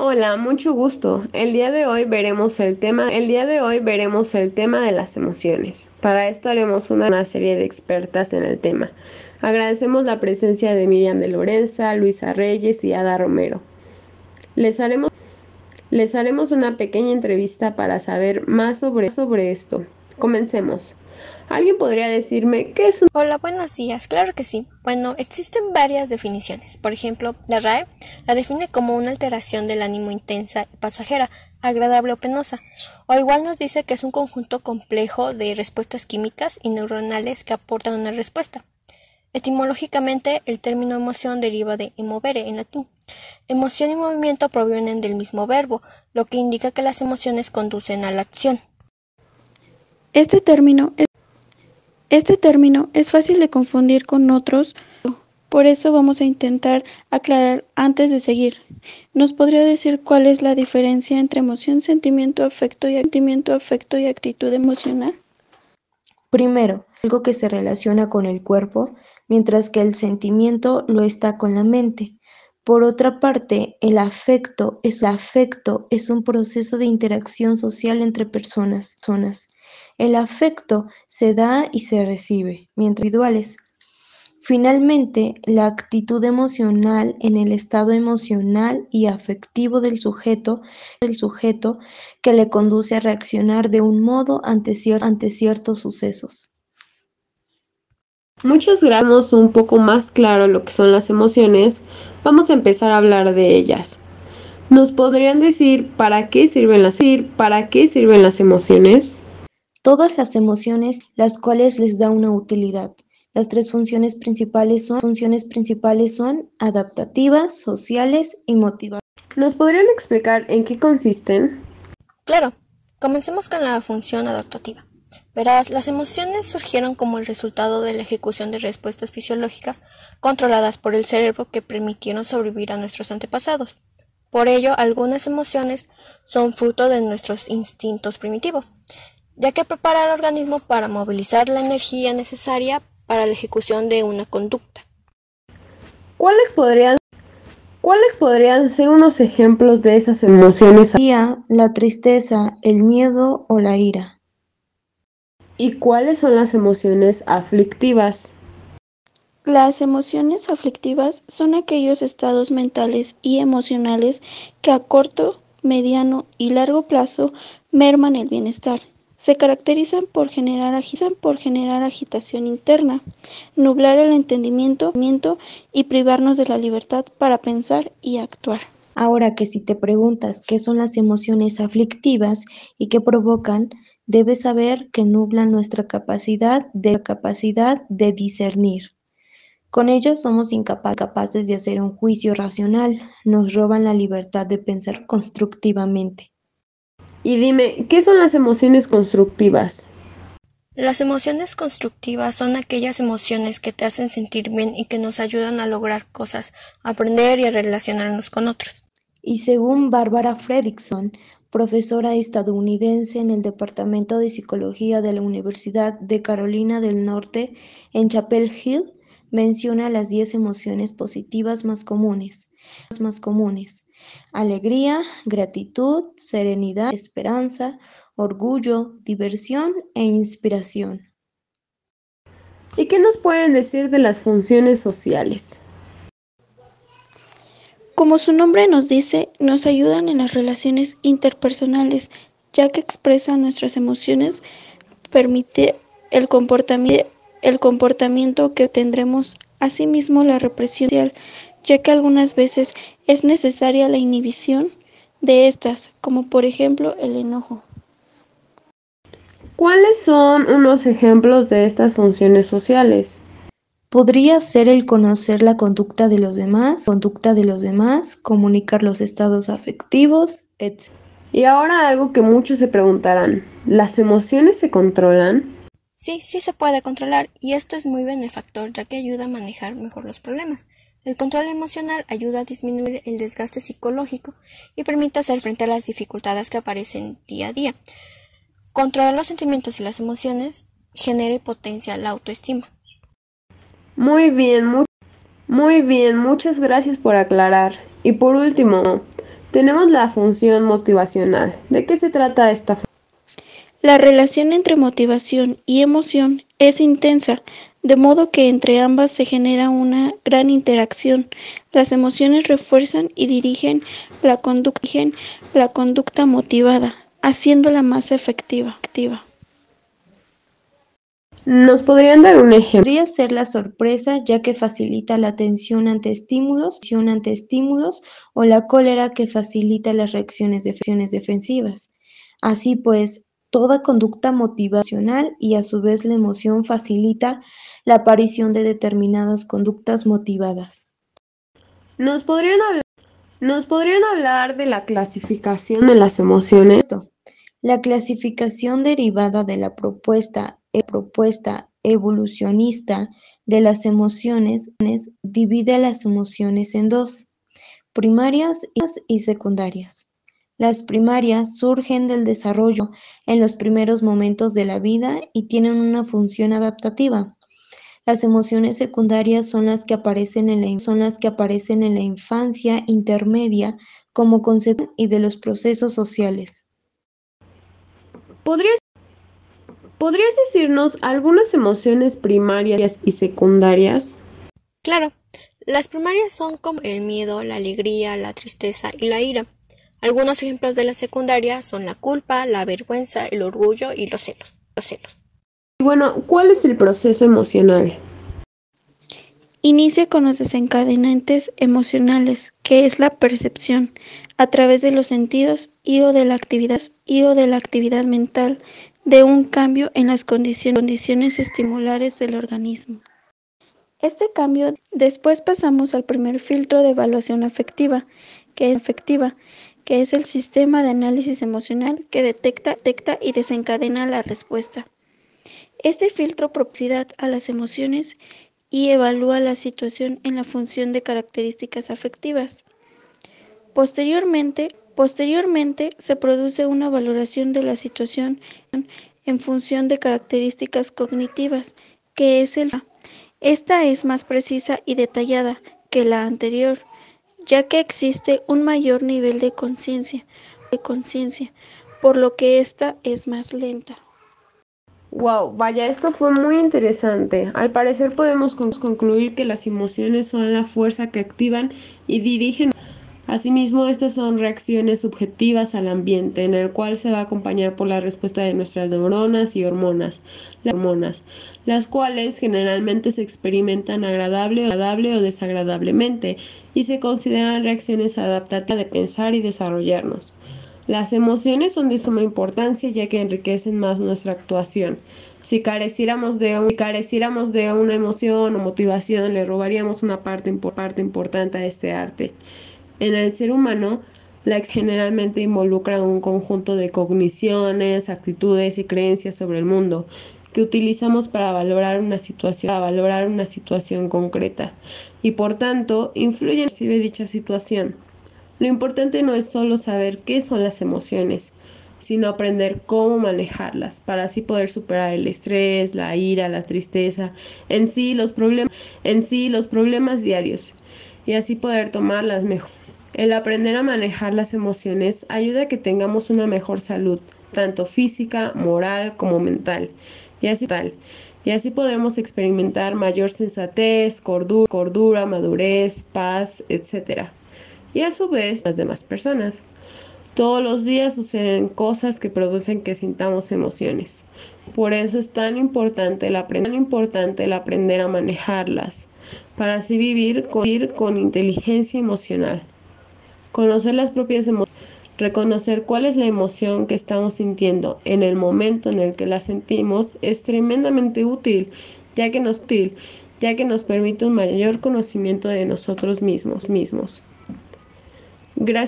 Hola, mucho gusto. El día de hoy veremos el tema, el día de hoy veremos el tema de las emociones. Para esto haremos una, serie de expertas en el tema. Agradecemos la presencia de Miriam de Lorenza, Luisa Reyes y Ada Romero. Les haremos les haremos una pequeña entrevista para saber más sobre, sobre esto. Comencemos. ¿Alguien podría decirme qué es un... Hola, buenos días. Claro que sí. Bueno, existen varias definiciones. Por ejemplo, la RAE la define como una alteración del ánimo intensa y pasajera, agradable o penosa. O igual nos dice que es un conjunto complejo de respuestas químicas y neuronales que aportan una respuesta. Etimológicamente, el término emoción deriva de emovere en latín. Emoción y movimiento provienen del mismo verbo, lo que indica que las emociones conducen a la acción. Este término es, este término es fácil de confundir con otros, por eso vamos a intentar aclarar antes de seguir. ¿Nos podría decir cuál es la diferencia entre emoción, sentimiento, afecto y sentimiento, afecto y actitud emocional? Primero, algo que se relaciona con el cuerpo, mientras que el sentimiento lo está con la mente. Por otra parte, el afecto es, el afecto es un proceso de interacción social entre personas. personas. El afecto se da y se recibe, mientras individuales. Finalmente, la actitud emocional en el estado emocional y afectivo del sujeto, sujeto que le conduce a reaccionar de un modo ante, cier ante ciertos sucesos. Muchos gramos un poco más claro lo que son las emociones, vamos a empezar a hablar de ellas. ¿Nos podrían decir para qué sirven las, para qué sirven las emociones? Todas las emociones, las cuales les da una utilidad. Las tres funciones principales son, funciones principales son adaptativas, sociales y motivadoras. ¿Nos podrían explicar en qué consisten? Claro, comencemos con la función adaptativa. Verás, las emociones surgieron como el resultado de la ejecución de respuestas fisiológicas controladas por el cerebro que permitieron sobrevivir a nuestros antepasados. Por ello, algunas emociones son fruto de nuestros instintos primitivos, ya que prepara al organismo para movilizar la energía necesaria para la ejecución de una conducta. ¿Cuáles podrían, ¿Cuáles podrían ser unos ejemplos de esas emociones? La tristeza, el miedo o la ira. ¿Y cuáles son las emociones aflictivas? Las emociones aflictivas son aquellos estados mentales y emocionales que a corto, mediano y largo plazo merman el bienestar. Se caracterizan por generar, por generar agitación interna, nublar el entendimiento y privarnos de la libertad para pensar y actuar. Ahora que si te preguntas qué son las emociones aflictivas y qué provocan, debes saber que nublan nuestra capacidad capacidad de discernir. Con ellas somos incapaces de hacer un juicio racional, nos roban la libertad de pensar constructivamente. Y dime, ¿qué son las emociones constructivas? Las emociones constructivas son aquellas emociones que te hacen sentir bien y que nos ayudan a lograr cosas, aprender y a relacionarnos con otros. Y según Barbara Fredrickson, profesora estadounidense en el Departamento de Psicología de la Universidad de Carolina del Norte en Chapel Hill, menciona las 10 emociones positivas más comunes, más comunes alegría, gratitud, serenidad, esperanza, orgullo, diversión e inspiración. ¿Y qué nos pueden decir de las funciones sociales? Como su nombre nos dice, nos ayudan en las relaciones interpersonales, ya que expresan nuestras emociones, permite el comportamiento, el comportamiento que tendremos, asimismo la represión social, ya que algunas veces es necesaria la inhibición de estas, como por ejemplo el enojo. ¿Cuáles son unos ejemplos de estas funciones sociales? Podría ser el conocer la conducta de los demás, conducta de los demás, comunicar los estados afectivos, etc. Y ahora algo que muchos se preguntarán, ¿las emociones se controlan? Sí, sí se puede controlar y esto es muy benefactor ya que ayuda a manejar mejor los problemas. El control emocional ayuda a disminuir el desgaste psicológico y permite hacer frente a las dificultades que aparecen día a día. Controlar los sentimientos y las emociones genera y potencia la autoestima. Muy bien, muy, muy bien, muchas gracias por aclarar. Y por último, tenemos la función motivacional. ¿De qué se trata esta función? La relación entre motivación y emoción es intensa, de modo que entre ambas se genera una gran interacción. Las emociones refuerzan y dirigen la conducta, la conducta motivada, haciéndola más efectiva. ¿Nos podrían dar un ejemplo? Podría ser la sorpresa, ya que facilita la atención ante estímulos, ante estímulos o la cólera que facilita las reacciones defensivas. Así pues, Toda conducta motivacional y a su vez la emoción facilita la aparición de determinadas conductas motivadas. ¿Nos podrían, hablar, de la clasificación de las emociones? La clasificación derivada de la propuesta, e propuesta evolucionista de las emociones divide las emociones en dos, primarias y secundarias. Las primarias surgen del desarrollo en los primeros momentos de la vida y tienen una función adaptativa. Las emociones secundarias son las que aparecen en la, son las que aparecen en la infancia intermedia como consecuencia y de los procesos sociales. ¿Podrías, ¿Podrías decirnos algunas emociones primarias y secundarias? Claro, las primarias son como el miedo, la alegría, la tristeza y la ira. Algunos ejemplos de la secundaria son la culpa, la vergüenza, el orgullo y los celos. Los celos. Bueno, ¿cuál es el proceso emocional? Inicia con los desencadenantes emocionales, que es la percepción, a través de los sentidos y o de la actividad, y o de la actividad mental, de un cambio en las condiciones estimulares del organismo. Este cambio después pasamos al primer filtro de evaluación afectiva, que es afectiva, que es el sistema de análisis emocional que detecta, detecta y desencadena la respuesta. Este filtro proximidad a las emociones y evalúa la situación en la función de características afectivas. Posteriormente, posteriormente se produce una valoración de la situación en función de características cognitivas, que es el esta es más precisa y detallada que la anterior, ya que existe un mayor nivel de conciencia, de conciencia, por lo que esta es más lenta. Wow, vaya, esto fue muy interesante. Al parecer podemos concluir que las emociones son la fuerza que activan y dirigen Asimismo, estas son reacciones subjetivas al ambiente, en el cual se va a acompañar por la respuesta de nuestras neuronas y hormonas, las, hormonas, las cuales generalmente se experimentan agradable, agradable o desagradablemente y se consideran reacciones adaptativas de pensar y desarrollarnos. Las emociones son de suma importancia ya que enriquecen más nuestra actuación. Si careciéramos de, una emoción o motivación, le robaríamos una parte, parte importante a este arte. En el ser humano, la generalmente involucra un conjunto de cogniciones, actitudes y creencias sobre el mundo que utilizamos para valorar una situación, para valorar una situación concreta y por tanto influyen en dicha situación. Lo importante no es solo saber qué son las emociones, sino aprender cómo manejarlas para así poder superar el estrés, la ira, la tristeza, en sí los problemas, en sí los problemas diarios y así poder tomarlas mejor. El aprender a manejar las emociones ayuda a que tengamos una mejor salud, tanto física, moral como mental. Y así tal. Y así podremos experimentar mayor sensatez, cordura, madurez, paz, etc. Y a su vez las demás personas. Todos los días suceden cosas que producen que sintamos emociones. Por eso es tan importante el, aprender, tan importante el aprender a manejarlas, para así vivir con inteligencia emocional. Conocer las propias emociones, reconocer cuál es la emoción que estamos sintiendo en el momento en el que la sentimos es tremendamente útil, ya que nos, útil, ya que nos permite un mayor conocimiento de nosotros mismos. mismos. Gracias.